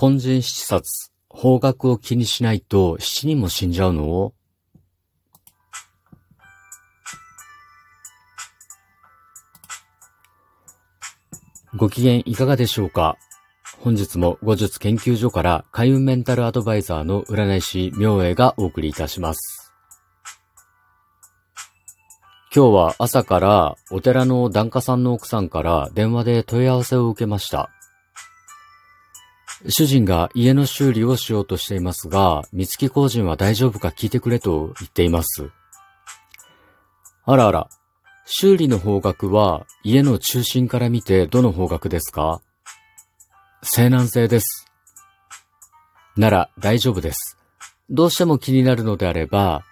根人七殺、方角を気にしないと七人も死んじゃうのご機嫌いかがでしょうか？本日も後日研究所から開運メンタルアドバイザーの占い師明恵がお送りいたします。今日は朝からお寺の檀家さんの奥さんから電話で問い合わせを受けました。主人が家の修理をしようとしていますが、三月工人は大丈夫か聞いてくれと言っています。あらあら、修理の方角は家の中心から見てどの方角ですか？西南西です。なら大丈夫です。どうしても気になるのであれば、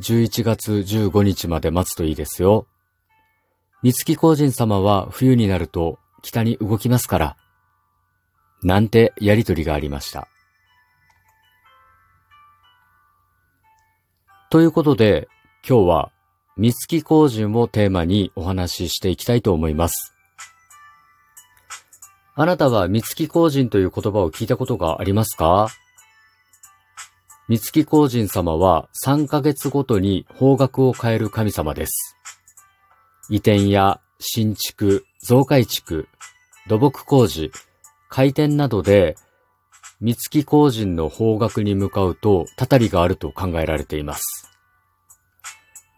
11月15日まで待つといいですよ。三月工人様は冬になると北に動きますから。なんてやりとりがありました。ということで、今日は、三月工人をテーマにお話ししていきたいと思います。あなたは三月工人という言葉を聞いたことがありますか？三月工人様は3ヶ月ごとに方角を変える神様です。移転や新築、増改築、土木工事、回転などで、三月工人の方角に向かうと、たたりがあると考えられています。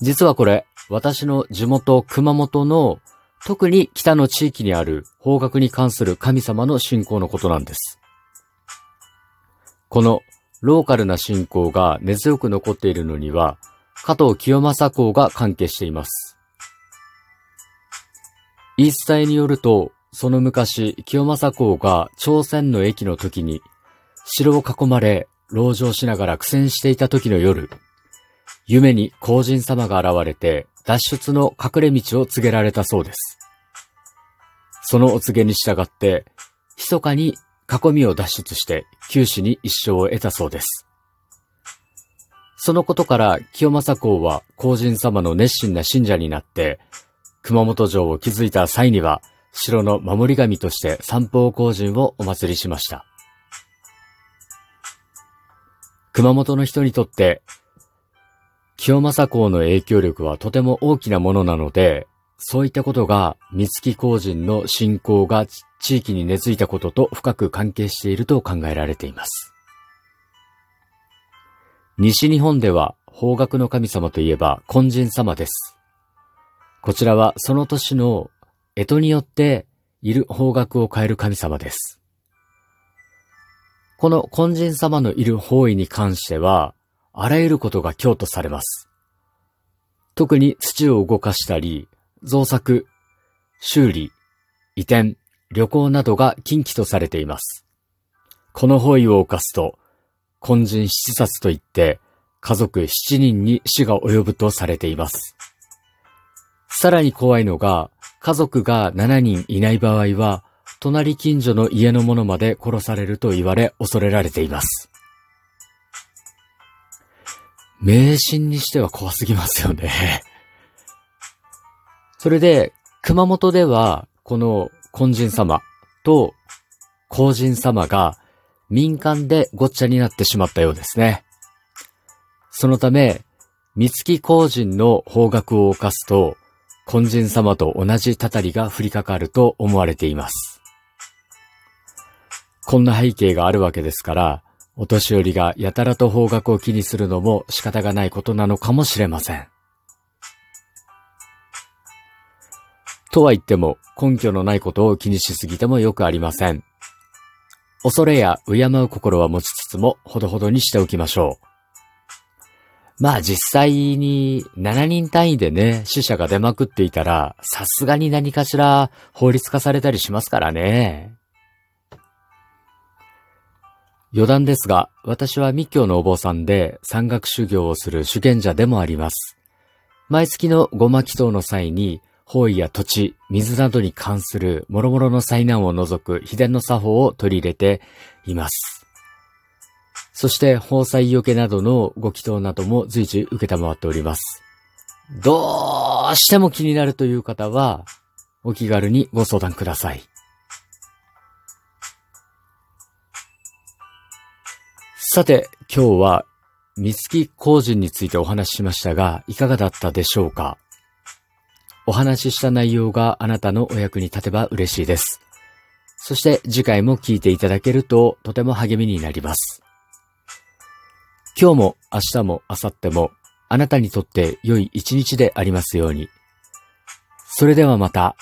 実はこれ、私の地元熊本の特に北の地域にある方角に関する神様の信仰のことなんです。このローカルな信仰が根強く残っているのには、加藤清正公が関係しています。言い伝えによると、その昔、清正公が朝鮮の駅の時に、城を囲まれ、籠城しながら苦戦していた時の夜、夢に皇人様が現れて、脱出の隠れ道を告げられたそうです。そのお告げに従って、密かに囲みを脱出して、九死に一生を得たそうです。そのことから清正公は皇人様の熱心な信者になって、熊本城を築いた際には、城の守り神として三方工人をお祭りしました。熊本の人にとって、清正公の影響力はとても大きなものなので、そういったことが三月工人の信仰が地域に根付いたことと深く関係していると考えられています。西日本では方角の神様といえば根人様です。こちらはその年の干支によっている方角を変える神様です。この根人様のいる方位に関しては、あらゆることが強とされます。特に土を動かしたり、造作、修理、移転、旅行などが禁忌とされています。この方位を犯すと、根人七殺といって、家族七人に死が及ぶとされています。さらに怖いのが、家族が7人いない場合は、隣近所の家の者まで殺されると言われ恐れられています。迷信にしては怖すぎますよね。それで、熊本では、この根人様と皇人様が民間でごっちゃになってしまったようですね。そのため、三月皇人の方角を犯すと、根人様と同じたたりが降りかかると思われています。こんな背景があるわけですから、お年寄りがやたらと方角を気にするのも仕方がないことなのかもしれません。とは言っても根拠のないことを気にしすぎてもよくありません。恐れや敬う心は持ちつつもほどほどにしておきましょう。まあ実際に7人単位でね、死者が出まくっていたら、さすがに何かしら法律化されたりしますからね。余談ですが、私は密教のお坊さんで山岳修行をする修験者でもあります。毎月のごま祈祷の際に、方位や土地、水などに関する諸々の災難を除く秘伝の作法を取り入れています。そして放災よけなどのご祈祷なども随時受けたまわっております。どうしても気になるという方は、お気軽にご相談ください。さて、今日は、三月工人についてお話ししましたが、いかがだったでしょうか？お話しした内容があなたのお役に立てば嬉しいです。そして次回も聞いていただけるととても励みになります。今日も明日も明後日もあなたにとって良い一日でありますように。それではまた。